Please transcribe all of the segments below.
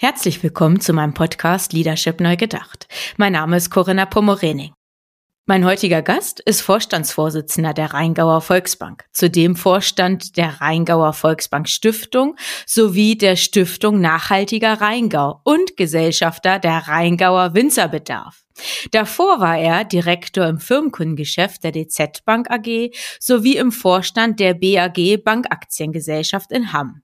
Herzlich willkommen zu meinem Podcast Leadership Neu Gedacht. Mein Name ist Corinna Pomorening. Mein heutiger Gast ist Vorstandsvorsitzender der Rheingauer Volksbank, zudem Vorstand der Rheingauer Volksbank Stiftung sowie der Stiftung Nachhaltiger Rheingau und Gesellschafter der Rheingauer Winzerbedarf. Davor war er Direktor im Firmenkundengeschäft der DZ Bank AG sowie im Vorstand der BAG Bankaktiengesellschaft in Hamm.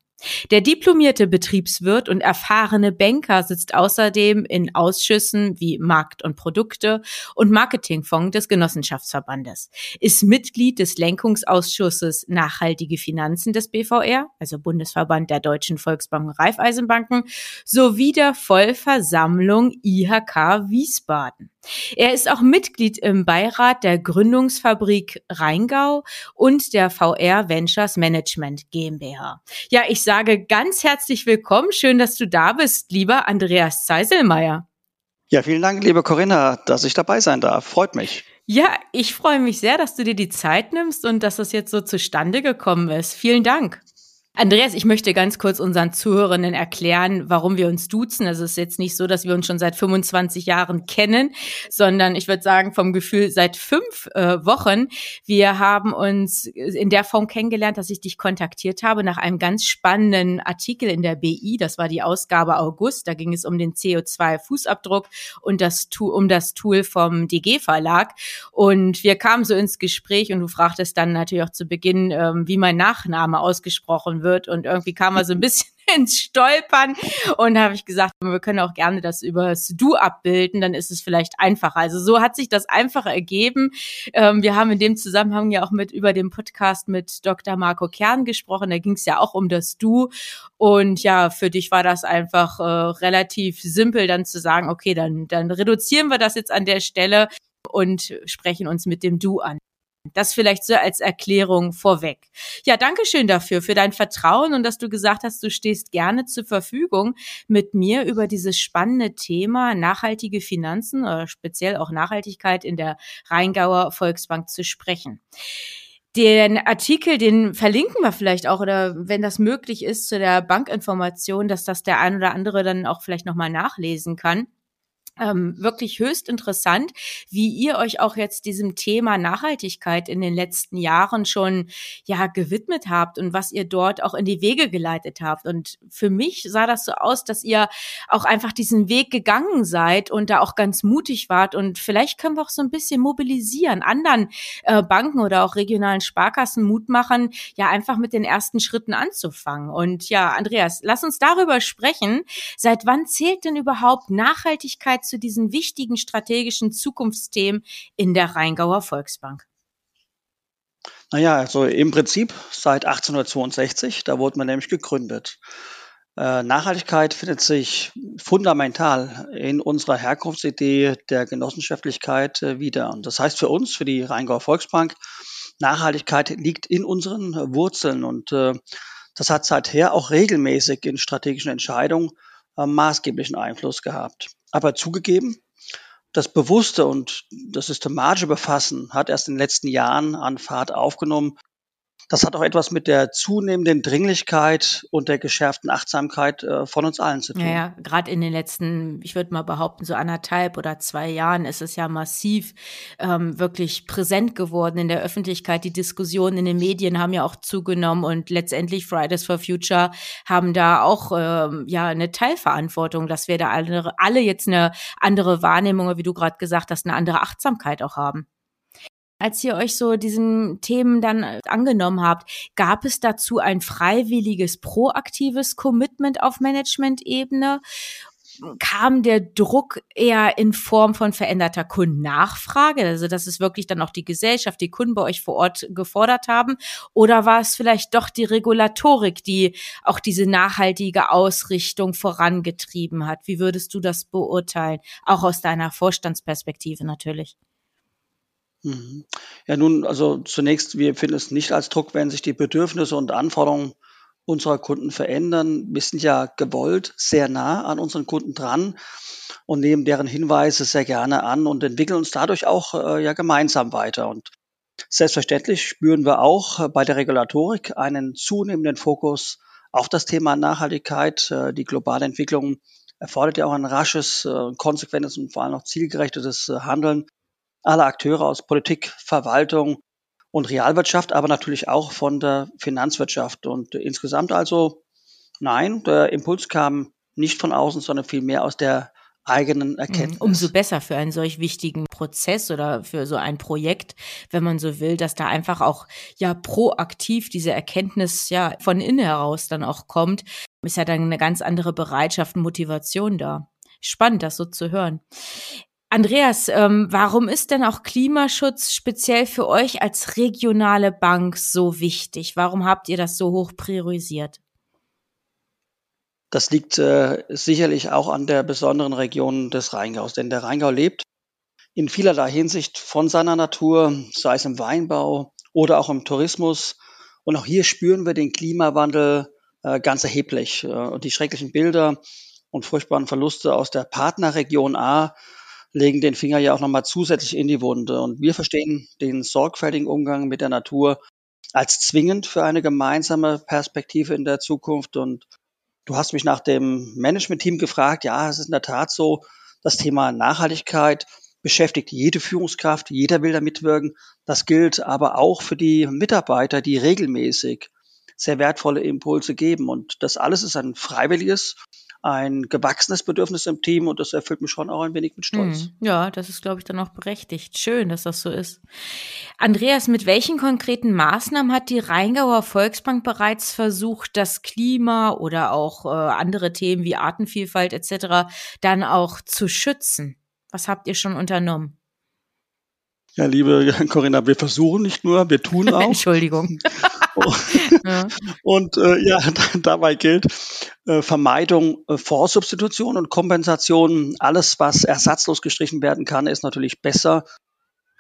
Der diplomierte Betriebswirt und erfahrene Banker sitzt außerdem in Ausschüssen wie Markt und Produkte und Marketingfonds des Genossenschaftsverbandes, ist Mitglied des Lenkungsausschusses Nachhaltige Finanzen des BVR, also Bundesverband der Deutschen Volksbanken und Raiffeisenbanken, sowie der Vollversammlung IHK Wiesbaden. Er ist auch Mitglied im Beirat der Gründungsfabrik Rheingau und der VR Ventures Management GmbH. Ja, ich sage ganz herzlich willkommen. Schön, dass du da bist, lieber Andreas Zeiselmeier. Ja, vielen Dank, liebe Corinna, dass ich dabei sein darf. Freut mich. Ja, ich freue mich sehr, dass du dir die Zeit nimmst und dass das jetzt so zustande gekommen ist. Vielen Dank. Andreas, ich möchte ganz kurz unseren Zuhörenden erklären, warum wir uns duzen. Also es ist jetzt nicht so, dass wir uns schon seit 25 Jahren kennen, sondern ich würde sagen vom Gefühl seit fünf äh, Wochen. Wir haben uns in der Form kennengelernt, dass ich dich kontaktiert habe nach einem ganz spannenden Artikel in der BI. Das war die Ausgabe August. Da ging es um den CO2-Fußabdruck und das um das Tool vom DG Verlag. Und wir kamen so ins Gespräch und du fragtest dann natürlich auch zu Beginn, ähm, wie mein Nachname ausgesprochen wird. Und irgendwie kam er so ein bisschen ins Stolpern und habe ich gesagt, wir können auch gerne das übers Du abbilden, dann ist es vielleicht einfacher. Also so hat sich das einfach ergeben. Ähm, wir haben in dem Zusammenhang ja auch mit über den Podcast mit Dr. Marco Kern gesprochen. Da ging es ja auch um das Du. Und ja, für dich war das einfach äh, relativ simpel, dann zu sagen, okay, dann, dann reduzieren wir das jetzt an der Stelle und sprechen uns mit dem Du an. Das vielleicht so als Erklärung vorweg. Ja, danke schön dafür, für dein Vertrauen und dass du gesagt hast, du stehst gerne zur Verfügung, mit mir über dieses spannende Thema nachhaltige Finanzen oder speziell auch Nachhaltigkeit in der Rheingauer Volksbank zu sprechen. Den Artikel, den verlinken wir vielleicht auch oder wenn das möglich ist zu der Bankinformation, dass das der ein oder andere dann auch vielleicht nochmal nachlesen kann ähm, wirklich höchst interessant, wie ihr euch auch jetzt diesem Thema Nachhaltigkeit in den letzten Jahren schon ja gewidmet habt und was ihr dort auch in die Wege geleitet habt. Und für mich sah das so aus, dass ihr auch einfach diesen Weg gegangen seid und da auch ganz mutig wart. Und vielleicht können wir auch so ein bisschen mobilisieren, anderen äh, Banken oder auch regionalen Sparkassen Mut machen, ja einfach mit den ersten Schritten anzufangen. Und ja, Andreas, lass uns darüber sprechen. Seit wann zählt denn überhaupt Nachhaltigkeit zu diesen wichtigen strategischen Zukunftsthemen in der Rheingauer Volksbank? Naja, also im Prinzip seit 1862, da wurde man nämlich gegründet. Äh, Nachhaltigkeit findet sich fundamental in unserer Herkunftsidee der Genossenschaftlichkeit äh, wieder. Und das heißt für uns, für die Rheingauer Volksbank, Nachhaltigkeit liegt in unseren Wurzeln und äh, das hat seither auch regelmäßig in strategischen Entscheidungen maßgeblichen Einfluss gehabt. Aber zugegeben, das bewusste und das systematische Befassen hat erst in den letzten Jahren an Fahrt aufgenommen das hat auch etwas mit der zunehmenden Dringlichkeit und der geschärften Achtsamkeit äh, von uns allen zu tun. Ja, ja. gerade in den letzten, ich würde mal behaupten, so anderthalb oder zwei Jahren ist es ja massiv ähm, wirklich präsent geworden in der Öffentlichkeit. Die Diskussionen in den Medien haben ja auch zugenommen und letztendlich Fridays for Future haben da auch ähm, ja eine Teilverantwortung, dass wir da alle, alle jetzt eine andere Wahrnehmung, wie du gerade gesagt hast, eine andere Achtsamkeit auch haben als ihr euch so diesen Themen dann äh, angenommen habt, gab es dazu ein freiwilliges, proaktives Commitment auf Management-Ebene? kam der Druck eher in Form von veränderter Kundennachfrage, also dass es wirklich dann auch die Gesellschaft, die Kunden bei euch vor Ort gefordert haben? Oder war es vielleicht doch die Regulatorik, die auch diese nachhaltige Ausrichtung vorangetrieben hat? Wie würdest du das beurteilen? Auch aus deiner Vorstandsperspektive natürlich. Mhm. Ja, nun, also zunächst, wir empfinden es nicht als Druck, wenn sich die Bedürfnisse und Anforderungen unserer Kunden verändern. Wir sind ja gewollt sehr nah an unseren Kunden dran und nehmen deren Hinweise sehr gerne an und entwickeln uns dadurch auch äh, ja gemeinsam weiter. Und selbstverständlich spüren wir auch äh, bei der Regulatorik einen zunehmenden Fokus auf das Thema Nachhaltigkeit. Äh, die globale Entwicklung erfordert ja auch ein rasches, äh, konsequentes und vor allem auch zielgerichtetes äh, Handeln aller Akteure aus Politik, Verwaltung und Realwirtschaft, aber natürlich auch von der Finanzwirtschaft. Und insgesamt also, nein, der Impuls kam nicht von außen, sondern vielmehr aus der eigenen mhm. Erkenntnis. Umso besser für einen solch wichtigen Prozess oder für so ein Projekt, wenn man so will, dass da einfach auch ja proaktiv diese Erkenntnis ja von innen heraus dann auch kommt, ist ja dann eine ganz andere Bereitschaft und Motivation da. Spannend, das so zu hören. Andreas, ähm, warum ist denn auch Klimaschutz speziell für euch als regionale Bank so wichtig? Warum habt ihr das so hoch priorisiert? Das liegt äh, sicherlich auch an der besonderen Region des Rheingaus, denn der Rheingau lebt in vielerlei Hinsicht von seiner Natur, sei es im Weinbau oder auch im Tourismus. Und auch hier spüren wir den Klimawandel äh, ganz erheblich. Äh, und die schrecklichen Bilder und furchtbaren Verluste aus der Partnerregion A legen den Finger ja auch nochmal zusätzlich in die Wunde. Und wir verstehen den sorgfältigen Umgang mit der Natur als zwingend für eine gemeinsame Perspektive in der Zukunft. Und du hast mich nach dem Management-Team gefragt. Ja, es ist in der Tat so, das Thema Nachhaltigkeit beschäftigt jede Führungskraft, jeder will da mitwirken. Das gilt aber auch für die Mitarbeiter, die regelmäßig sehr wertvolle Impulse geben. Und das alles ist ein freiwilliges ein gewachsenes Bedürfnis im Team und das erfüllt mich schon auch ein wenig mit Stolz. Mhm. Ja, das ist, glaube ich, dann auch berechtigt. Schön, dass das so ist. Andreas, mit welchen konkreten Maßnahmen hat die Rheingauer Volksbank bereits versucht, das Klima oder auch äh, andere Themen wie Artenvielfalt etc. dann auch zu schützen? Was habt ihr schon unternommen? Ja, liebe Corinna, wir versuchen nicht nur, wir tun auch. Entschuldigung. ja. Und äh, ja, dabei gilt äh, Vermeidung äh, Vorsubstitution und Kompensation. Alles, was ersatzlos gestrichen werden kann, ist natürlich besser,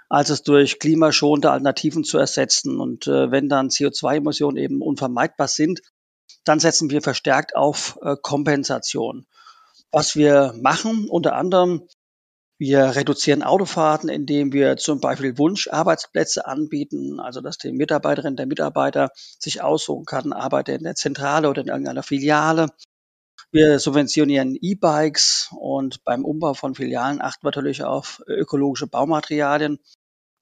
als es durch klimaschonende Alternativen zu ersetzen. Und äh, wenn dann CO2-Emissionen eben unvermeidbar sind, dann setzen wir verstärkt auf äh, Kompensation. Was wir machen, unter anderem wir reduzieren Autofahrten, indem wir zum Beispiel Wunscharbeitsplätze anbieten, also dass die Mitarbeiterin, der Mitarbeiter sich aussuchen kann, arbeitet in der Zentrale oder in irgendeiner Filiale. Wir subventionieren E-Bikes und beim Umbau von Filialen achten wir natürlich auf ökologische Baumaterialien.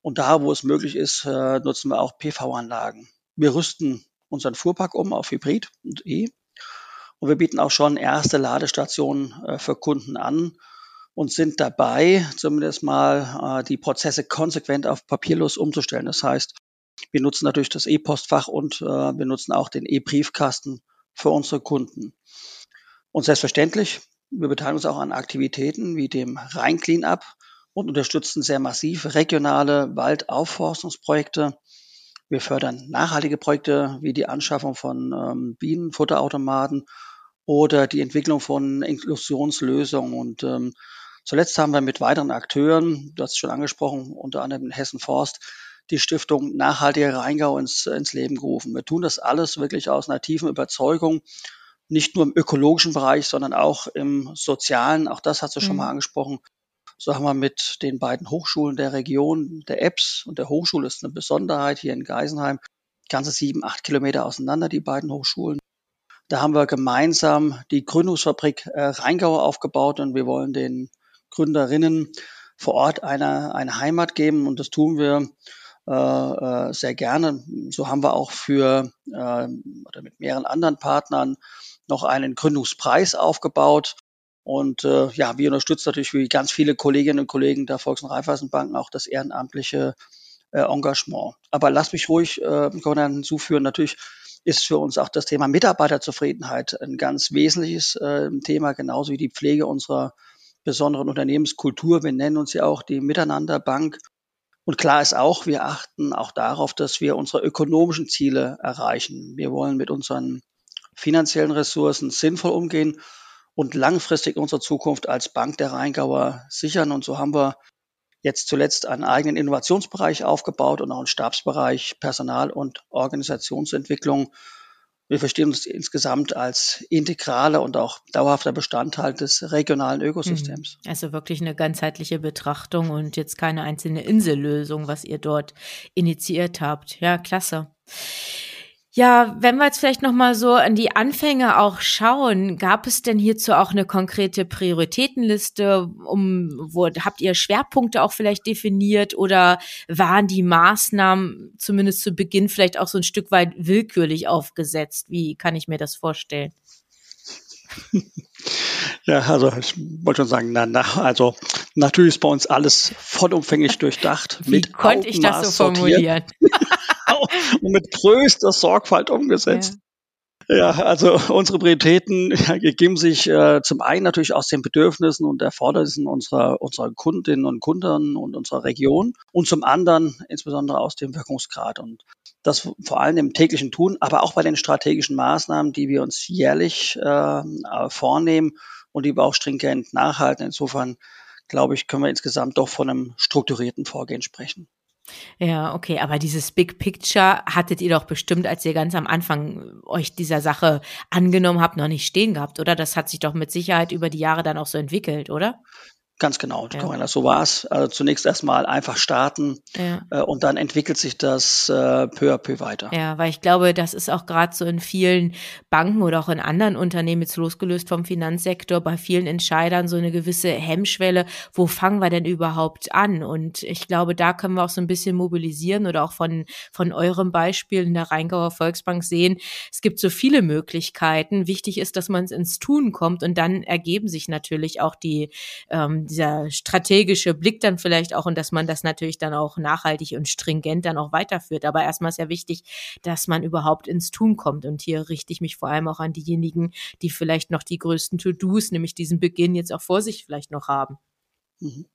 Und da, wo es möglich ist, äh, nutzen wir auch PV-Anlagen. Wir rüsten unseren Fuhrpark um auf Hybrid und E. Und wir bieten auch schon erste Ladestationen äh, für Kunden an und sind dabei, zumindest mal äh, die Prozesse konsequent auf papierlos umzustellen. Das heißt, wir nutzen natürlich das E-Postfach und äh, wir nutzen auch den E-Briefkasten für unsere Kunden. Und selbstverständlich, wir beteiligen uns auch an Aktivitäten wie dem Rhein-Cleanup und unterstützen sehr massiv regionale Waldaufforstungsprojekte. Wir fördern nachhaltige Projekte wie die Anschaffung von ähm, Bienenfutterautomaten oder die Entwicklung von Inklusionslösungen. Und ähm, Zuletzt haben wir mit weiteren Akteuren, du hast es schon angesprochen, unter anderem in Hessen Forst, die Stiftung Nachhaltiger Rheingau ins, ins Leben gerufen. Wir tun das alles wirklich aus einer tiefen Überzeugung, nicht nur im ökologischen Bereich, sondern auch im sozialen. Auch das hast du schon mal mhm. angesprochen. So haben wir mit den beiden Hochschulen der Region, der EBS und der Hochschule, ist eine Besonderheit hier in Geisenheim, ganze sieben, acht Kilometer auseinander, die beiden Hochschulen. Da haben wir gemeinsam die Gründungsfabrik äh, Rheingau aufgebaut und wir wollen den Gründerinnen vor Ort eine, eine Heimat geben und das tun wir äh, äh, sehr gerne. So haben wir auch für äh, oder mit mehreren anderen Partnern noch einen Gründungspreis aufgebaut. Und äh, ja, wir unterstützen natürlich wie ganz viele Kolleginnen und Kollegen der Volks- und Raiffeisenbanken auch das ehrenamtliche äh, Engagement. Aber lass mich ruhig äh, hinzuführen, natürlich ist für uns auch das Thema Mitarbeiterzufriedenheit ein ganz wesentliches äh, Thema, genauso wie die Pflege unserer besonderen Unternehmenskultur. Wir nennen uns ja auch die Miteinanderbank. Und klar ist auch, wir achten auch darauf, dass wir unsere ökonomischen Ziele erreichen. Wir wollen mit unseren finanziellen Ressourcen sinnvoll umgehen und langfristig unsere Zukunft als Bank der Rheingauer sichern. Und so haben wir jetzt zuletzt einen eigenen Innovationsbereich aufgebaut und auch einen Stabsbereich Personal- und Organisationsentwicklung. Wir verstehen uns insgesamt als integraler und auch dauerhafter Bestandteil des regionalen Ökosystems. Mhm. Also wirklich eine ganzheitliche Betrachtung und jetzt keine einzelne Insellösung, was ihr dort initiiert habt. Ja, klasse. Ja, wenn wir jetzt vielleicht noch mal so an die Anfänge auch schauen, gab es denn hierzu auch eine konkrete Prioritätenliste? Um, wo, habt ihr Schwerpunkte auch vielleicht definiert oder waren die Maßnahmen zumindest zu Beginn vielleicht auch so ein Stück weit willkürlich aufgesetzt? Wie kann ich mir das vorstellen? Ja, also ich wollte schon sagen, na, na, also natürlich ist bei uns alles vollumfänglich durchdacht. Wie mit konnte Augenmaß ich das so formulieren? und mit größter Sorgfalt umgesetzt. Ja. Ja, also unsere Prioritäten ergeben sich äh, zum einen natürlich aus den Bedürfnissen und Erfordernissen unserer, unserer Kundinnen und Kunden und unserer Region und zum anderen insbesondere aus dem Wirkungsgrad. Und das vor allem im täglichen Tun, aber auch bei den strategischen Maßnahmen, die wir uns jährlich äh, vornehmen und die wir auch stringent nachhalten. Insofern, glaube ich, können wir insgesamt doch von einem strukturierten Vorgehen sprechen. Ja, okay, aber dieses Big Picture hattet ihr doch bestimmt, als ihr ganz am Anfang euch dieser Sache angenommen habt, noch nicht stehen gehabt, oder? Das hat sich doch mit Sicherheit über die Jahre dann auch so entwickelt, oder? Ganz genau, ja. Corinna, so war es. Also zunächst erstmal einfach starten ja. äh, und dann entwickelt sich das äh, peu à peu weiter. Ja, weil ich glaube, das ist auch gerade so in vielen Banken oder auch in anderen Unternehmen jetzt losgelöst vom Finanzsektor bei vielen Entscheidern so eine gewisse Hemmschwelle. Wo fangen wir denn überhaupt an? Und ich glaube, da können wir auch so ein bisschen mobilisieren oder auch von, von eurem Beispiel in der Rheingauer Volksbank sehen. Es gibt so viele Möglichkeiten. Wichtig ist, dass man ins Tun kommt und dann ergeben sich natürlich auch die ähm, dieser strategische Blick dann vielleicht auch und dass man das natürlich dann auch nachhaltig und stringent dann auch weiterführt. Aber erstmal ist ja wichtig, dass man überhaupt ins Tun kommt. Und hier richte ich mich vor allem auch an diejenigen, die vielleicht noch die größten To-Dos, nämlich diesen Beginn jetzt auch vor sich vielleicht noch haben. Mhm.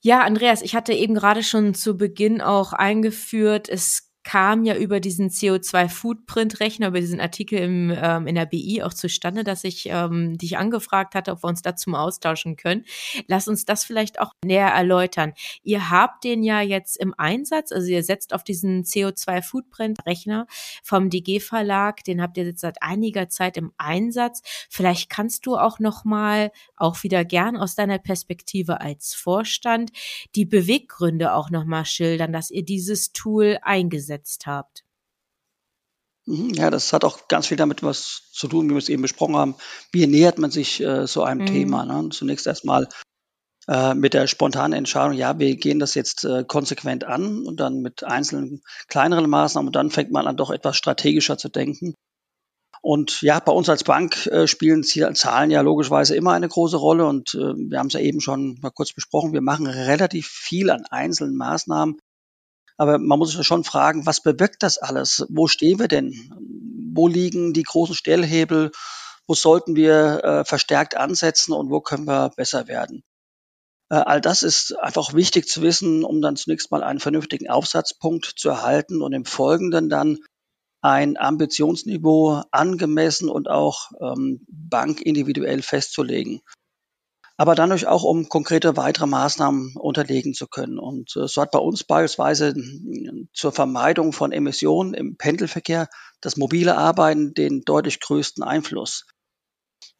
Ja, Andreas, ich hatte eben gerade schon zu Beginn auch eingeführt, es kam ja über diesen CO2-Footprint-Rechner, über diesen Artikel im, ähm, in der BI auch zustande, dass ich ähm, dich angefragt hatte, ob wir uns dazu mal austauschen können. Lass uns das vielleicht auch näher erläutern. Ihr habt den ja jetzt im Einsatz, also ihr setzt auf diesen CO2-Footprint-Rechner vom DG-Verlag, den habt ihr jetzt seit einiger Zeit im Einsatz. Vielleicht kannst du auch noch mal, auch wieder gern aus deiner Perspektive als Vorstand, die Beweggründe auch noch mal schildern, dass ihr dieses Tool eingesetzt gesetzt habt? Mhm, ja, das hat auch ganz viel damit was zu tun, wie wir es eben besprochen haben. Wie nähert man sich äh, so einem mhm. Thema? Ne? Zunächst erstmal äh, mit der spontanen Entscheidung, ja, wir gehen das jetzt äh, konsequent an und dann mit einzelnen kleineren Maßnahmen und dann fängt man an, doch etwas strategischer zu denken. Und ja, bei uns als Bank äh, spielen Zahlen ja logischerweise immer eine große Rolle und äh, wir haben es ja eben schon mal kurz besprochen. Wir machen relativ viel an einzelnen Maßnahmen, aber man muss sich schon fragen, was bewirkt das alles? Wo stehen wir denn? Wo liegen die großen Stellhebel? Wo sollten wir äh, verstärkt ansetzen und wo können wir besser werden? Äh, all das ist einfach wichtig zu wissen, um dann zunächst mal einen vernünftigen Aufsatzpunkt zu erhalten und im Folgenden dann ein Ambitionsniveau angemessen und auch ähm, bankindividuell festzulegen aber natürlich auch, um konkrete weitere Maßnahmen unterlegen zu können. Und äh, so hat bei uns beispielsweise zur Vermeidung von Emissionen im Pendelverkehr das mobile Arbeiten den deutlich größten Einfluss.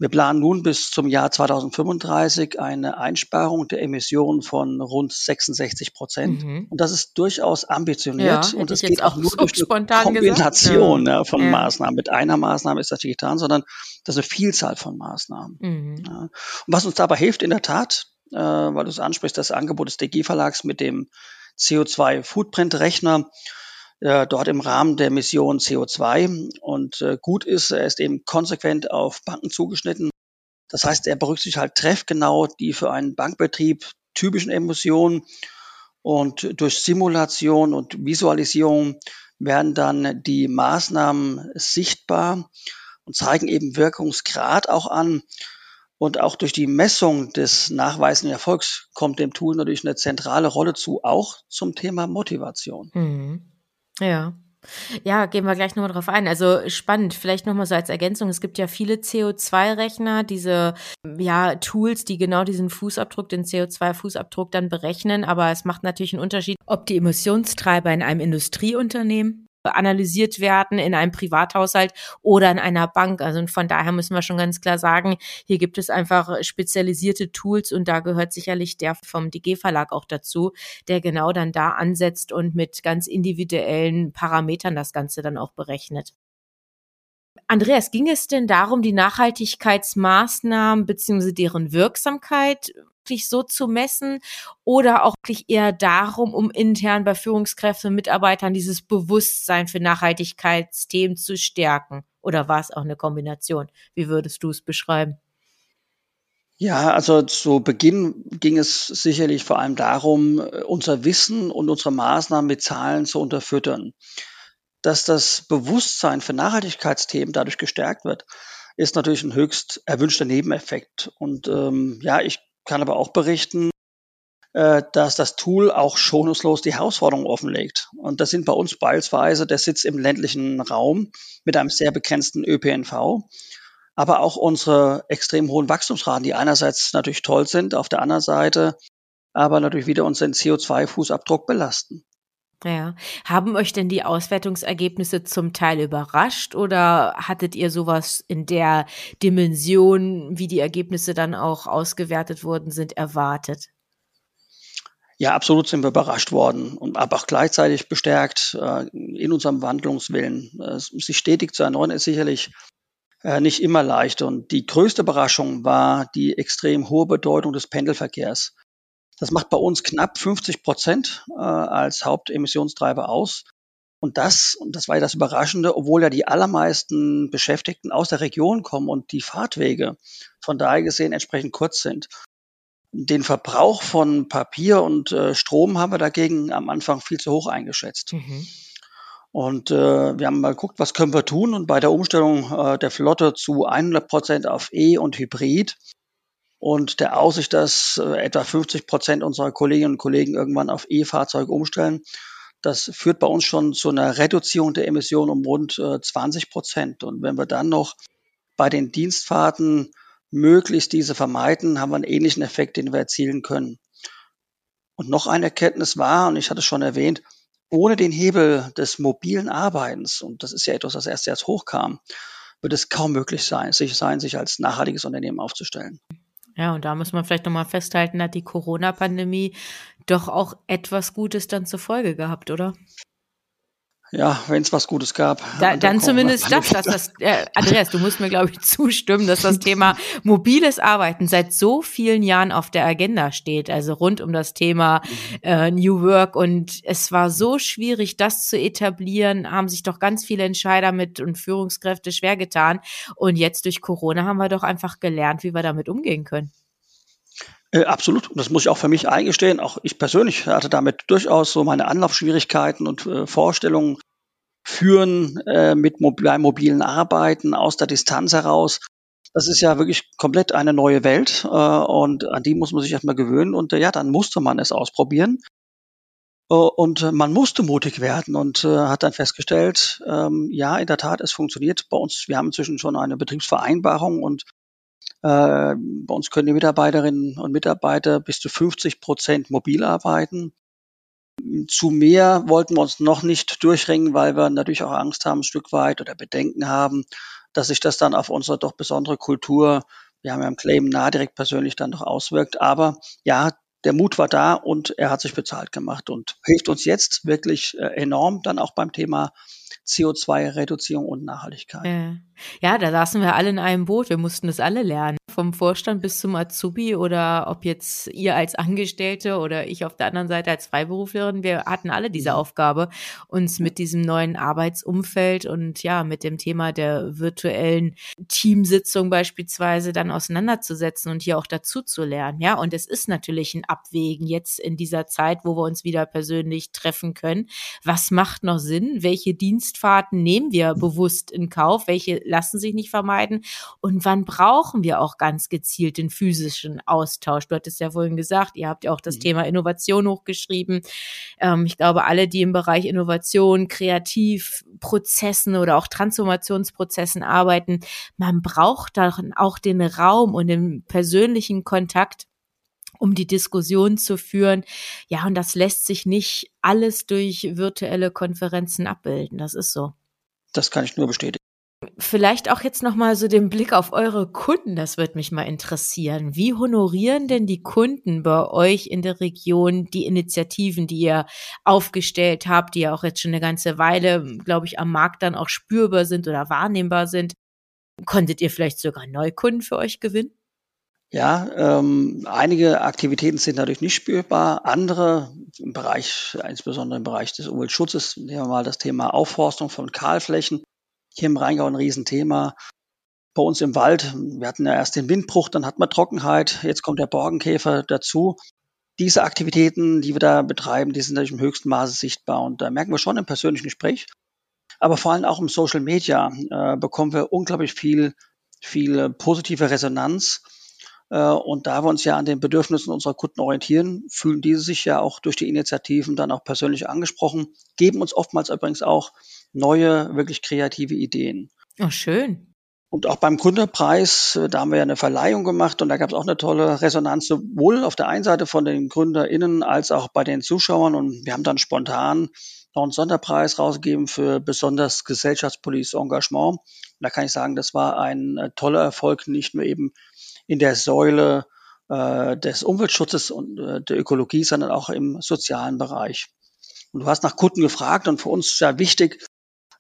Wir planen nun bis zum Jahr 2035 eine Einsparung der Emissionen von rund 66 Prozent. Mhm. Und das ist durchaus ambitioniert. Ja, und es geht auch nur so durch eine Kombination ja. von ja. Maßnahmen. Mit einer Maßnahme ist das nicht getan, sondern das ist eine Vielzahl von Maßnahmen. Mhm. Und was uns dabei hilft, in der Tat, äh, weil du es ansprichst, das Angebot des DG Verlags mit dem CO2-Footprint-Rechner, äh, dort im Rahmen der Mission CO2. Und äh, gut ist, er ist eben konsequent auf Banken zugeschnitten. Das heißt, er berücksichtigt halt treffgenau die für einen Bankbetrieb typischen Emissionen und durch Simulation und Visualisierung werden dann die Maßnahmen sichtbar und zeigen eben Wirkungsgrad auch an. Und auch durch die Messung des nachweisenden Erfolgs kommt dem Tool natürlich eine zentrale Rolle zu, auch zum Thema Motivation. Mhm. Ja. Ja, gehen wir gleich nochmal drauf ein. Also spannend, vielleicht nochmal so als Ergänzung. Es gibt ja viele CO2-Rechner, diese ja, Tools, die genau diesen Fußabdruck, den CO2-Fußabdruck dann berechnen. Aber es macht natürlich einen Unterschied, ob die Emissionstreiber in einem Industrieunternehmen analysiert werden in einem Privathaushalt oder in einer Bank. Also von daher müssen wir schon ganz klar sagen, hier gibt es einfach spezialisierte Tools und da gehört sicherlich der vom DG Verlag auch dazu, der genau dann da ansetzt und mit ganz individuellen Parametern das Ganze dann auch berechnet. Andreas, ging es denn darum, die Nachhaltigkeitsmaßnahmen bzw. deren Wirksamkeit wirklich so zu messen oder auch wirklich eher darum, um intern bei Führungskräften und Mitarbeitern dieses Bewusstsein für Nachhaltigkeitsthemen zu stärken? Oder war es auch eine Kombination? Wie würdest du es beschreiben? Ja, also zu Beginn ging es sicherlich vor allem darum, unser Wissen und unsere Maßnahmen mit Zahlen zu unterfüttern. Dass das Bewusstsein für Nachhaltigkeitsthemen dadurch gestärkt wird, ist natürlich ein höchst erwünschter Nebeneffekt. Und ähm, ja, ich kann aber auch berichten, äh, dass das Tool auch schonungslos die Herausforderungen offenlegt. Und das sind bei uns beispielsweise der Sitz im ländlichen Raum mit einem sehr begrenzten ÖPNV, aber auch unsere extrem hohen Wachstumsraten, die einerseits natürlich toll sind, auf der anderen Seite aber natürlich wieder unseren CO2-Fußabdruck belasten. Ja. Haben euch denn die Auswertungsergebnisse zum Teil überrascht oder hattet ihr sowas in der Dimension, wie die Ergebnisse dann auch ausgewertet worden sind, erwartet? Ja, absolut sind wir überrascht worden und aber auch gleichzeitig bestärkt äh, in unserem Wandlungswillen. Äh, sich stetig zu erneuern ist sicherlich äh, nicht immer leicht. Und die größte Überraschung war die extrem hohe Bedeutung des Pendelverkehrs. Das macht bei uns knapp 50 Prozent äh, als Hauptemissionstreiber aus. Und das, und das war ja das Überraschende, obwohl ja die allermeisten Beschäftigten aus der Region kommen und die Fahrtwege von daher gesehen entsprechend kurz sind. Den Verbrauch von Papier und äh, Strom haben wir dagegen am Anfang viel zu hoch eingeschätzt. Mhm. Und äh, wir haben mal geguckt, was können wir tun. Und bei der Umstellung äh, der Flotte zu 100 Prozent auf E und Hybrid und der Aussicht, dass äh, etwa 50 Prozent unserer Kolleginnen und Kollegen irgendwann auf E-Fahrzeuge umstellen. Das führt bei uns schon zu einer Reduzierung der Emissionen um rund äh, 20 Prozent. Und wenn wir dann noch bei den Dienstfahrten möglichst diese vermeiden, haben wir einen ähnlichen Effekt, den wir erzielen können. Und noch eine Erkenntnis war, und ich hatte es schon erwähnt, ohne den Hebel des mobilen Arbeitens, und das ist ja etwas, das erst jetzt hochkam, wird es kaum möglich sein, sich sein, sich als nachhaltiges Unternehmen aufzustellen. Ja, und da muss man vielleicht nochmal festhalten, hat die Corona-Pandemie doch auch etwas Gutes dann zur Folge gehabt, oder? Ja, wenn es was Gutes gab. Da, dann zumindest das, dass das, äh, Andreas, du musst mir, glaube ich, zustimmen, dass das Thema mobiles Arbeiten seit so vielen Jahren auf der Agenda steht, also rund um das Thema äh, New Work. Und es war so schwierig, das zu etablieren, haben sich doch ganz viele Entscheider mit und Führungskräfte schwer getan. Und jetzt durch Corona haben wir doch einfach gelernt, wie wir damit umgehen können. Äh, absolut. Und das muss ich auch für mich eingestehen. Auch ich persönlich hatte damit durchaus so meine Anlaufschwierigkeiten und äh, Vorstellungen führen äh, mit mob mobilen Arbeiten aus der Distanz heraus. Das ist ja wirklich komplett eine neue Welt äh, und an die muss man sich erstmal gewöhnen und äh, ja, dann musste man es ausprobieren. Äh, und man musste mutig werden und äh, hat dann festgestellt, ähm, ja, in der Tat, es funktioniert bei uns. Wir haben inzwischen schon eine Betriebsvereinbarung und äh, bei uns können die Mitarbeiterinnen und Mitarbeiter bis zu 50 Prozent mobil arbeiten. Zu mehr wollten wir uns noch nicht durchringen, weil wir natürlich auch Angst haben, ein Stück weit oder Bedenken haben, dass sich das dann auf unsere doch besondere Kultur, wir haben ja im Claim nah direkt persönlich dann noch auswirkt. Aber ja, der Mut war da und er hat sich bezahlt gemacht und hilft uns jetzt wirklich äh, enorm dann auch beim Thema CO2-Reduzierung und Nachhaltigkeit. Ja, da saßen wir alle in einem Boot. Wir mussten das alle lernen. Vom Vorstand bis zum Azubi oder ob jetzt ihr als Angestellte oder ich auf der anderen Seite als Freiberuflerin, wir hatten alle diese mhm. Aufgabe, uns mit diesem neuen Arbeitsumfeld und ja, mit dem Thema der virtuellen Teamsitzung beispielsweise dann auseinanderzusetzen und hier auch dazu zu lernen. Ja, und es ist natürlich ein Abwägen jetzt in dieser Zeit, wo wir uns wieder persönlich treffen können. Was macht noch Sinn? Welche Dienstfahrten nehmen wir bewusst in Kauf? Welche lassen sich nicht vermeiden? Und wann brauchen wir auch ganz gezielt den physischen Austausch? Du hattest ja vorhin gesagt, ihr habt ja auch das mhm. Thema Innovation hochgeschrieben. Ähm, ich glaube, alle, die im Bereich Innovation, Kreativprozessen oder auch Transformationsprozessen arbeiten, man braucht dann auch den Raum und den persönlichen Kontakt um die Diskussion zu führen. Ja, und das lässt sich nicht alles durch virtuelle Konferenzen abbilden. Das ist so. Das kann ich nur bestätigen. Vielleicht auch jetzt nochmal so den Blick auf eure Kunden, das wird mich mal interessieren. Wie honorieren denn die Kunden bei euch in der Region die Initiativen, die ihr aufgestellt habt, die ja auch jetzt schon eine ganze Weile, glaube ich, am Markt dann auch spürbar sind oder wahrnehmbar sind? Konntet ihr vielleicht sogar Neukunden für euch gewinnen? Ja, ähm, einige Aktivitäten sind dadurch nicht spürbar. Andere im Bereich, insbesondere im Bereich des Umweltschutzes, nehmen wir mal das Thema Aufforstung von Kahlflächen. Hier im Rheingau ein Riesenthema. Bei uns im Wald, wir hatten ja erst den Windbruch, dann hatten wir Trockenheit, jetzt kommt der Borkenkäfer dazu. Diese Aktivitäten, die wir da betreiben, die sind natürlich im höchsten Maße sichtbar und da merken wir schon im persönlichen Gespräch, aber vor allem auch im Social Media äh, bekommen wir unglaublich viel, viel positive Resonanz äh, und da wir uns ja an den Bedürfnissen unserer Kunden orientieren, fühlen diese sich ja auch durch die Initiativen dann auch persönlich angesprochen, geben uns oftmals übrigens auch neue, wirklich kreative Ideen. Oh, schön. Und auch beim Gründerpreis, äh, da haben wir ja eine Verleihung gemacht und da gab es auch eine tolle Resonanz, sowohl auf der einen Seite von den GründerInnen als auch bei den Zuschauern. Und wir haben dann spontan noch einen Sonderpreis rausgegeben für besonders gesellschaftspolitisches Engagement. Und da kann ich sagen, das war ein äh, toller Erfolg, nicht nur eben in der Säule äh, des Umweltschutzes und äh, der Ökologie, sondern auch im sozialen Bereich. Und du hast nach Kunden gefragt und für uns ist ja wichtig,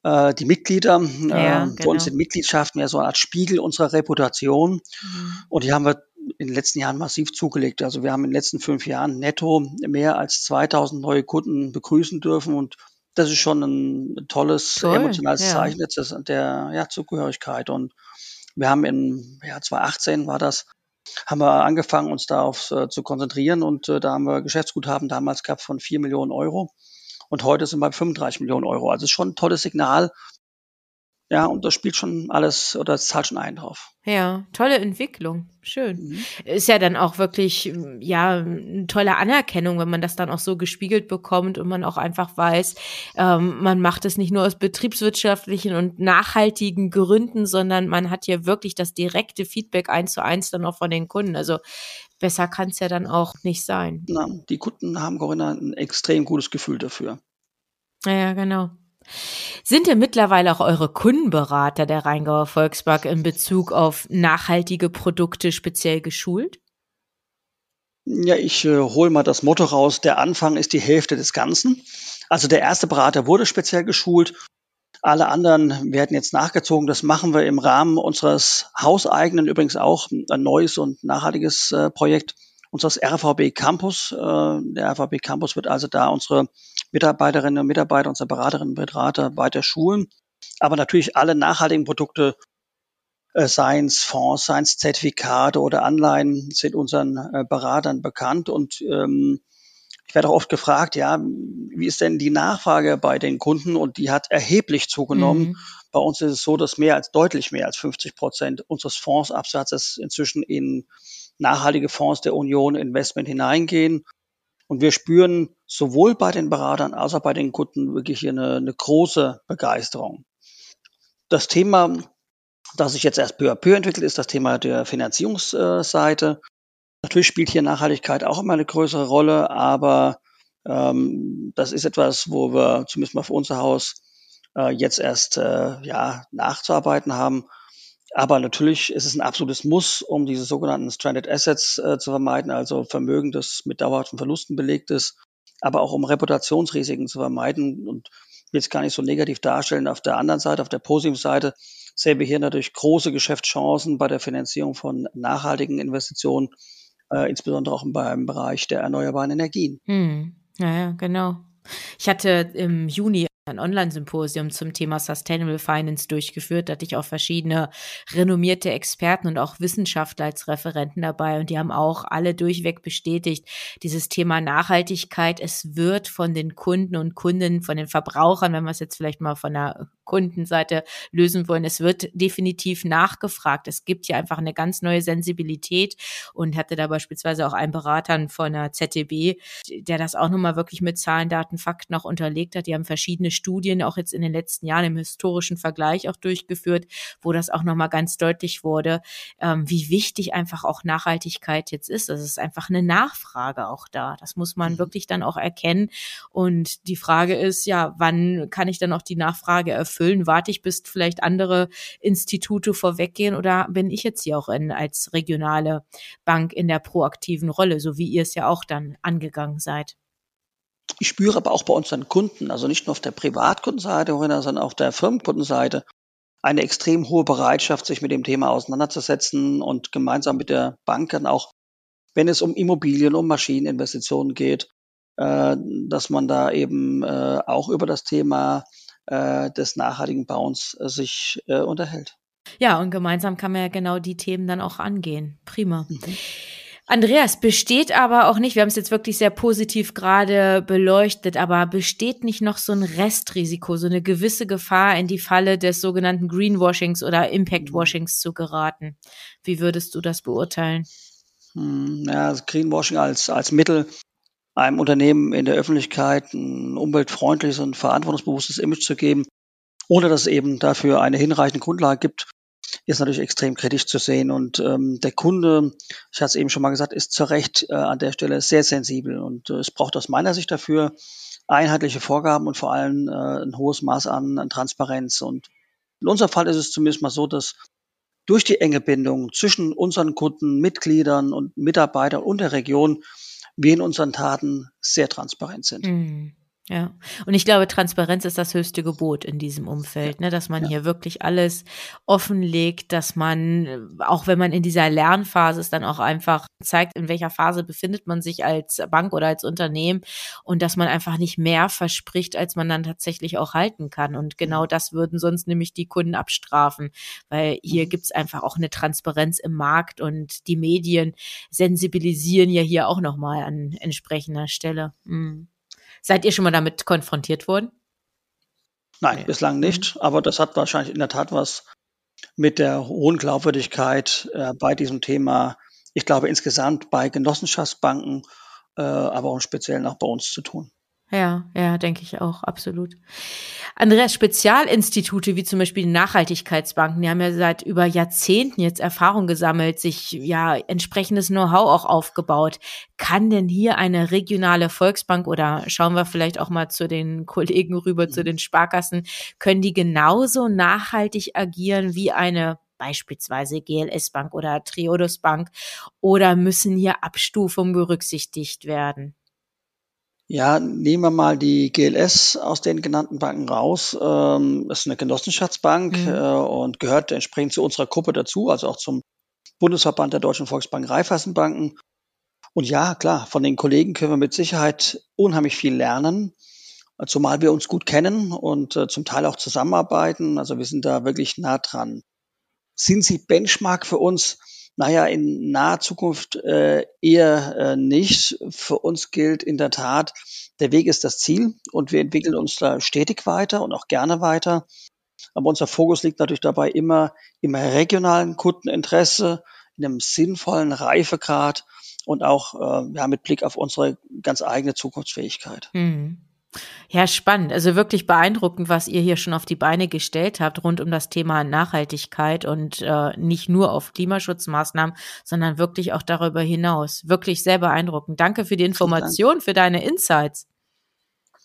äh, die Mitglieder. Ja, äh, genau. Für uns sind Mitgliedschaften ja so eine Art Spiegel unserer Reputation. Mhm. Und die haben wir in den letzten Jahren massiv zugelegt. Also wir haben in den letzten fünf Jahren netto mehr als 2000 neue Kunden begrüßen dürfen und das ist schon ein tolles Toll, emotionales ja. Zeichen der ja, Zugehörigkeit. Und wir haben im Jahr 2018 war das, haben wir angefangen, uns darauf äh, zu konzentrieren und äh, da haben wir Geschäftsguthaben damals gehabt von 4 Millionen Euro und heute sind wir bei 35 Millionen Euro. Also ist schon ein tolles Signal, ja, und das spielt schon alles oder es zahlt schon ein drauf. Ja, tolle Entwicklung. Schön. Mhm. Ist ja dann auch wirklich, ja, eine tolle Anerkennung, wenn man das dann auch so gespiegelt bekommt und man auch einfach weiß, ähm, man macht es nicht nur aus betriebswirtschaftlichen und nachhaltigen Gründen, sondern man hat ja wirklich das direkte Feedback eins zu eins dann auch von den Kunden. Also besser kann es ja dann auch nicht sein. Na, die Kunden haben, Corinna, ein extrem gutes Gefühl dafür. Ja, genau. Sind denn mittlerweile auch eure Kundenberater der Rheingauer Volksbank in Bezug auf nachhaltige Produkte speziell geschult? Ja, ich äh, hole mal das Motto raus, der Anfang ist die Hälfte des Ganzen. Also der erste Berater wurde speziell geschult. Alle anderen werden jetzt nachgezogen. Das machen wir im Rahmen unseres hauseigenen, übrigens auch ein neues und nachhaltiges äh, Projekt unseres RVB Campus. Äh, der RVB Campus wird also da unsere Mitarbeiterinnen und Mitarbeiter, unsere Beraterinnen und Berater weiter schulen. Aber natürlich alle nachhaltigen Produkte, äh, seien es Fonds, seien es Zertifikate oder Anleihen, sind unseren äh, Beratern bekannt. Und ähm, ich werde auch oft gefragt, ja, wie ist denn die Nachfrage bei den Kunden? Und die hat erheblich zugenommen. Mhm. Bei uns ist es so, dass mehr als deutlich mehr als 50 Prozent unseres Fondsabsatzes inzwischen in nachhaltige Fonds der Union Investment hineingehen. Und wir spüren sowohl bei den Beratern als auch bei den Kunden wirklich hier eine, eine große Begeisterung. Das Thema, das sich jetzt erst peu à peu entwickelt, ist das Thema der Finanzierungsseite. Natürlich spielt hier Nachhaltigkeit auch immer eine größere Rolle, aber ähm, das ist etwas, wo wir zumindest mal für unser Haus äh, jetzt erst äh, ja, nachzuarbeiten haben. Aber natürlich ist es ein absolutes Muss, um diese sogenannten Stranded Assets äh, zu vermeiden, also Vermögen, das mit dauerhaften Verlusten belegt ist, aber auch um Reputationsrisiken zu vermeiden. Und jetzt gar nicht so negativ darstellen. Auf der anderen Seite, auf der positiven Seite, sehen wir hier natürlich große Geschäftschancen bei der Finanzierung von nachhaltigen Investitionen, äh, insbesondere auch beim Bereich der erneuerbaren Energien. Hm. Ja, ja, genau. Ich hatte im Juni ein Online-Symposium zum Thema Sustainable Finance durchgeführt. Da hatte ich auch verschiedene renommierte Experten und auch Wissenschaftler als Referenten dabei. Und die haben auch alle durchweg bestätigt, dieses Thema Nachhaltigkeit, es wird von den Kunden und Kunden, von den Verbrauchern, wenn wir es jetzt vielleicht mal von der Kundenseite lösen wollen. Es wird definitiv nachgefragt. Es gibt hier einfach eine ganz neue Sensibilität und hatte da beispielsweise auch einen Berater von der ZDB, der das auch nochmal wirklich mit Zahlen, Daten, Fakten auch unterlegt hat. Die haben verschiedene Studien auch jetzt in den letzten Jahren im historischen Vergleich auch durchgeführt, wo das auch nochmal ganz deutlich wurde, ähm, wie wichtig einfach auch Nachhaltigkeit jetzt ist. Das ist einfach eine Nachfrage auch da. Das muss man mhm. wirklich dann auch erkennen. Und die Frage ist, ja, wann kann ich dann auch die Nachfrage erfüllen? Warte ich, bis vielleicht andere Institute vorweggehen oder bin ich jetzt hier auch in, als regionale Bank in der proaktiven Rolle, so wie ihr es ja auch dann angegangen seid? Ich spüre aber auch bei unseren Kunden, also nicht nur auf der Privatkundenseite, sondern auch auf der Firmenkundenseite, eine extrem hohe Bereitschaft, sich mit dem Thema auseinanderzusetzen und gemeinsam mit der Bank dann auch, wenn es um Immobilien, um Maschineninvestitionen geht, äh, dass man da eben äh, auch über das Thema äh, des nachhaltigen Bauens sich unterhält. Ja, und gemeinsam kann man ja genau die Themen dann auch angehen. Prima. Mhm. Andreas, besteht aber auch nicht, wir haben es jetzt wirklich sehr positiv gerade beleuchtet, aber besteht nicht noch so ein Restrisiko, so eine gewisse Gefahr, in die Falle des sogenannten Greenwashings oder Impactwashings zu geraten? Wie würdest du das beurteilen? Hm, ja, also Greenwashing als, als Mittel, einem Unternehmen in der Öffentlichkeit ein umweltfreundliches und verantwortungsbewusstes Image zu geben, ohne dass es eben dafür eine hinreichende Grundlage gibt, ist natürlich extrem kritisch zu sehen. Und ähm, der Kunde, ich hatte es eben schon mal gesagt, ist zu Recht äh, an der Stelle sehr sensibel. Und äh, es braucht aus meiner Sicht dafür einheitliche Vorgaben und vor allem äh, ein hohes Maß an, an Transparenz. Und in unserem Fall ist es zumindest mal so, dass durch die enge Bindung zwischen unseren Kunden, Mitgliedern und Mitarbeitern und der Region wir in unseren Taten sehr transparent sind. Mhm. Ja, und ich glaube, Transparenz ist das höchste Gebot in diesem Umfeld, ne? dass man ja. hier wirklich alles offenlegt, dass man, auch wenn man in dieser Lernphase ist, dann auch einfach zeigt, in welcher Phase befindet man sich als Bank oder als Unternehmen und dass man einfach nicht mehr verspricht, als man dann tatsächlich auch halten kann. Und genau das würden sonst nämlich die Kunden abstrafen, weil hier mhm. gibt's einfach auch eine Transparenz im Markt und die Medien sensibilisieren ja hier auch nochmal an entsprechender Stelle. Mhm. Seid ihr schon mal damit konfrontiert worden? Nein, ja. bislang nicht. Aber das hat wahrscheinlich in der Tat was mit der hohen Glaubwürdigkeit äh, bei diesem Thema, ich glaube insgesamt bei Genossenschaftsbanken, äh, aber auch speziell auch bei uns zu tun. Ja, ja, denke ich auch, absolut. Andreas, Spezialinstitute wie zum Beispiel die Nachhaltigkeitsbanken, die haben ja seit über Jahrzehnten jetzt Erfahrung gesammelt, sich ja entsprechendes Know-how auch aufgebaut. Kann denn hier eine regionale Volksbank oder schauen wir vielleicht auch mal zu den Kollegen rüber, zu den Sparkassen, können die genauso nachhaltig agieren wie eine beispielsweise GLS Bank oder Triodos Bank oder müssen hier Abstufungen berücksichtigt werden? Ja, nehmen wir mal die GLS aus den genannten Banken raus. Ähm, das ist eine Genossenschaftsbank mhm. äh, und gehört entsprechend zu unserer Gruppe dazu, also auch zum Bundesverband der Deutschen Volksbank Raiffeisenbanken. Und ja, klar, von den Kollegen können wir mit Sicherheit unheimlich viel lernen, zumal wir uns gut kennen und äh, zum Teil auch zusammenarbeiten. Also wir sind da wirklich nah dran. Sind sie Benchmark für uns? Naja, in naher Zukunft äh, eher äh, nicht. Für uns gilt in der Tat, der Weg ist das Ziel und wir entwickeln uns da stetig weiter und auch gerne weiter. Aber unser Fokus liegt natürlich dabei immer im regionalen Kundeninteresse, in einem sinnvollen Reifegrad und auch äh, ja, mit Blick auf unsere ganz eigene Zukunftsfähigkeit. Mhm. Ja, spannend. Also wirklich beeindruckend, was ihr hier schon auf die Beine gestellt habt rund um das Thema Nachhaltigkeit und äh, nicht nur auf Klimaschutzmaßnahmen, sondern wirklich auch darüber hinaus. Wirklich sehr beeindruckend. Danke für die Information, für deine Insights.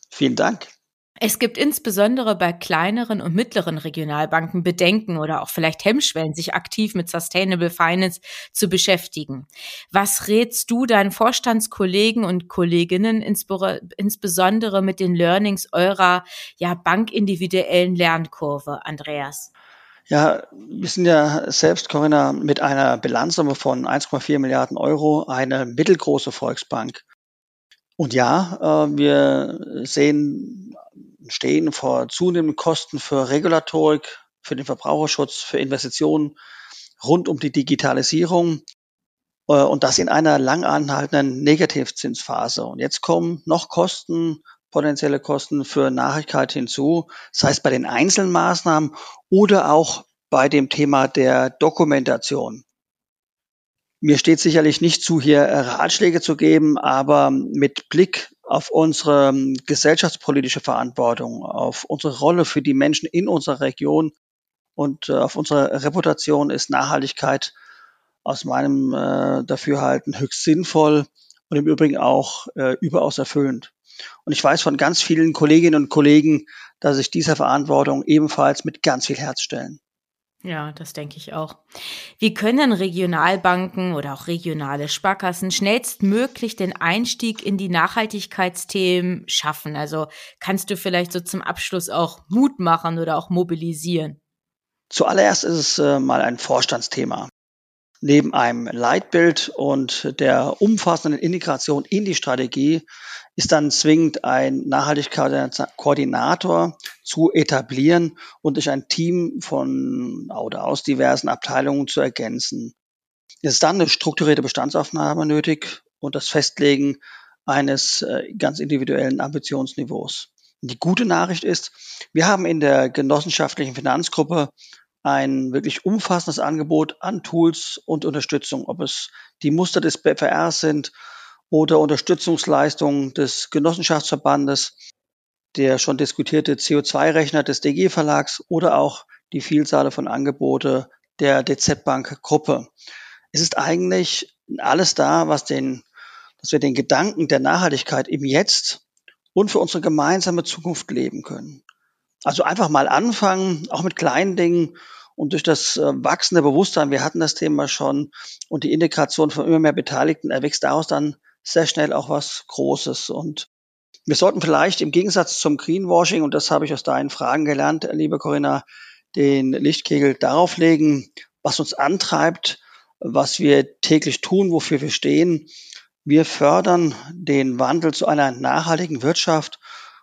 Vielen Dank. Es gibt insbesondere bei kleineren und mittleren Regionalbanken Bedenken oder auch vielleicht Hemmschwellen, sich aktiv mit Sustainable Finance zu beschäftigen. Was rätst du deinen Vorstandskollegen und Kolleginnen insbesondere mit den Learnings eurer ja bankindividuellen Lernkurve, Andreas? Ja, wir sind ja selbst, Corinna, mit einer Bilanzsumme von 1,4 Milliarden Euro eine mittelgroße Volksbank. Und ja, äh, wir sehen, stehen vor zunehmenden Kosten für Regulatorik, für den Verbraucherschutz, für Investitionen rund um die Digitalisierung äh, und das in einer lang anhaltenden Negativzinsphase. Und jetzt kommen noch Kosten, potenzielle Kosten für Nachhaltigkeit hinzu, das heißt bei den einzelnen Maßnahmen oder auch bei dem Thema der Dokumentation. Mir steht sicherlich nicht zu, hier Ratschläge zu geben, aber mit Blick auf unsere gesellschaftspolitische Verantwortung, auf unsere Rolle für die Menschen in unserer Region und äh, auf unsere Reputation ist Nachhaltigkeit aus meinem äh, Dafürhalten höchst sinnvoll und im Übrigen auch äh, überaus erfüllend. Und ich weiß von ganz vielen Kolleginnen und Kollegen, dass sich dieser Verantwortung ebenfalls mit ganz viel Herz stellen. Ja, das denke ich auch. Wie können Regionalbanken oder auch regionale Sparkassen schnellstmöglich den Einstieg in die Nachhaltigkeitsthemen schaffen? Also kannst du vielleicht so zum Abschluss auch Mut machen oder auch mobilisieren? Zuallererst ist es äh, mal ein Vorstandsthema. Neben einem Leitbild und der umfassenden Integration in die Strategie ist dann zwingend ein Nachhaltigkeitskoordinator zu etablieren und durch ein Team von oder aus diversen Abteilungen zu ergänzen. Es ist dann eine strukturierte Bestandsaufnahme nötig und das Festlegen eines äh, ganz individuellen Ambitionsniveaus. Die gute Nachricht ist, wir haben in der genossenschaftlichen Finanzgruppe ein wirklich umfassendes Angebot an Tools und Unterstützung, ob es die Muster des BFR sind oder Unterstützungsleistungen des Genossenschaftsverbandes, der schon diskutierte CO2-Rechner des DG Verlags oder auch die Vielzahl von Angebote der DZ Bank Gruppe. Es ist eigentlich alles da, was den, dass wir den Gedanken der Nachhaltigkeit im Jetzt und für unsere gemeinsame Zukunft leben können. Also einfach mal anfangen, auch mit kleinen Dingen und durch das äh, wachsende Bewusstsein, wir hatten das Thema schon, und die Integration von immer mehr Beteiligten erwächst daraus dann sehr schnell auch was Großes. Und wir sollten vielleicht im Gegensatz zum Greenwashing, und das habe ich aus deinen Fragen gelernt, liebe Corinna, den Lichtkegel darauf legen, was uns antreibt, was wir täglich tun, wofür wir stehen. Wir fördern den Wandel zu einer nachhaltigen Wirtschaft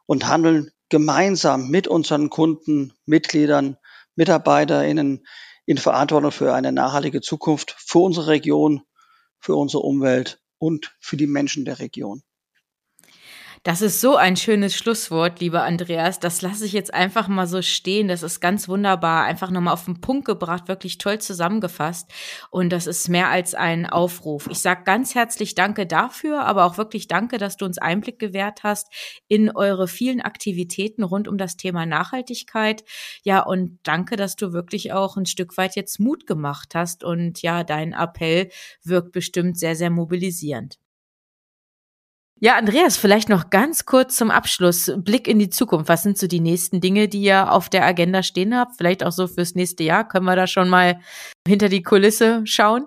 und handeln gemeinsam mit unseren Kunden, Mitgliedern, MitarbeiterInnen in Verantwortung für eine nachhaltige Zukunft für unsere Region, für unsere Umwelt und für die Menschen der Region. Das ist so ein schönes Schlusswort, lieber Andreas. Das lasse ich jetzt einfach mal so stehen. Das ist ganz wunderbar, einfach nochmal auf den Punkt gebracht, wirklich toll zusammengefasst. Und das ist mehr als ein Aufruf. Ich sage ganz herzlich Danke dafür, aber auch wirklich Danke, dass du uns Einblick gewährt hast in eure vielen Aktivitäten rund um das Thema Nachhaltigkeit. Ja, und danke, dass du wirklich auch ein Stück weit jetzt Mut gemacht hast. Und ja, dein Appell wirkt bestimmt sehr, sehr mobilisierend. Ja, Andreas, vielleicht noch ganz kurz zum Abschluss. Blick in die Zukunft. Was sind so die nächsten Dinge, die ihr auf der Agenda stehen habt? Vielleicht auch so fürs nächste Jahr. Können wir da schon mal hinter die Kulisse schauen?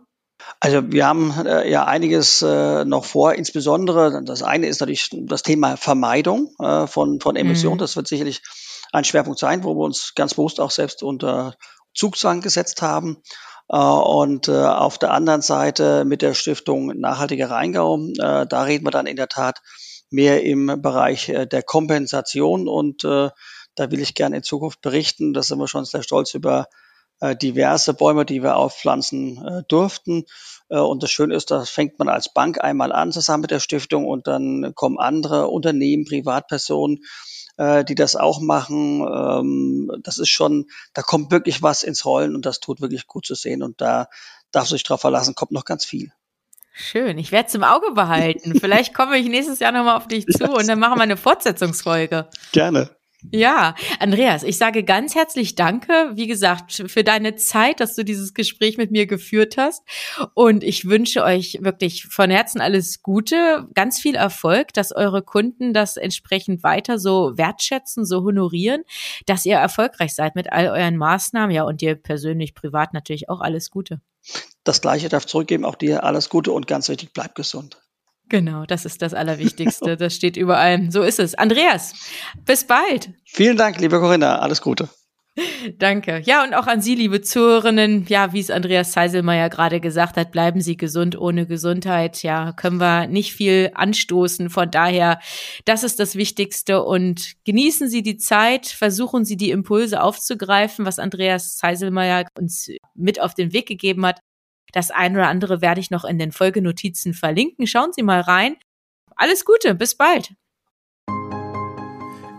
Also wir haben äh, ja einiges äh, noch vor, insbesondere das eine ist natürlich das Thema Vermeidung äh, von, von Emissionen. Mhm. Das wird sicherlich ein Schwerpunkt sein, wo wir uns ganz bewusst auch selbst unter Zugzwang gesetzt haben. Äh, und äh, auf der anderen Seite mit der Stiftung Nachhaltiger Rheingau, äh, da reden wir dann in der Tat mehr im Bereich der Kompensation und da will ich gerne in Zukunft berichten. Da sind wir schon sehr stolz über diverse Bäume, die wir aufpflanzen durften. Und das Schöne ist, da fängt man als Bank einmal an zusammen mit der Stiftung und dann kommen andere Unternehmen, Privatpersonen äh, die das auch machen. Ähm, das ist schon, da kommt wirklich was ins Rollen und das tut wirklich gut zu sehen. Und da darf sich drauf verlassen, kommt noch ganz viel. Schön, ich werde es im Auge behalten. Vielleicht komme ich nächstes Jahr nochmal auf dich zu und dann machen wir eine Fortsetzungsfolge. Gerne. Ja, Andreas, ich sage ganz herzlich Danke, wie gesagt, für deine Zeit, dass du dieses Gespräch mit mir geführt hast. Und ich wünsche euch wirklich von Herzen alles Gute, ganz viel Erfolg, dass eure Kunden das entsprechend weiter so wertschätzen, so honorieren, dass ihr erfolgreich seid mit all euren Maßnahmen. Ja, und dir persönlich, privat natürlich auch alles Gute. Das Gleiche darf zurückgeben, auch dir alles Gute und ganz wichtig, bleib gesund. Genau, das ist das Allerwichtigste. Das steht überall. So ist es. Andreas, bis bald. Vielen Dank, liebe Corinna. Alles Gute. Danke. Ja, und auch an Sie, liebe Zuhörerinnen. Ja, wie es Andreas Zeiselmeier gerade gesagt hat, bleiben Sie gesund. Ohne Gesundheit, ja, können wir nicht viel anstoßen. Von daher, das ist das Wichtigste. Und genießen Sie die Zeit, versuchen Sie die Impulse aufzugreifen, was Andreas Zeiselmeier uns mit auf den Weg gegeben hat. Das eine oder andere werde ich noch in den Folgenotizen verlinken. Schauen Sie mal rein. Alles Gute, bis bald.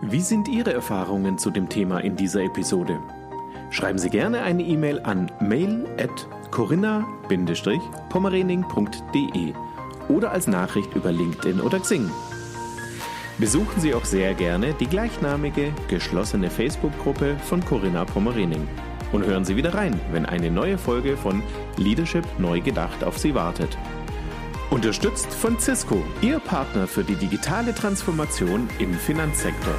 Wie sind Ihre Erfahrungen zu dem Thema in dieser Episode? Schreiben Sie gerne eine E-Mail an mail@corinna-pommerening.de oder als Nachricht über LinkedIn oder Xing. Besuchen Sie auch sehr gerne die gleichnamige geschlossene Facebook-Gruppe von Corinna Pommerening und hören Sie wieder rein, wenn eine neue Folge von Leadership neu gedacht auf Sie wartet. Unterstützt von Cisco, Ihr Partner für die digitale Transformation im Finanzsektor.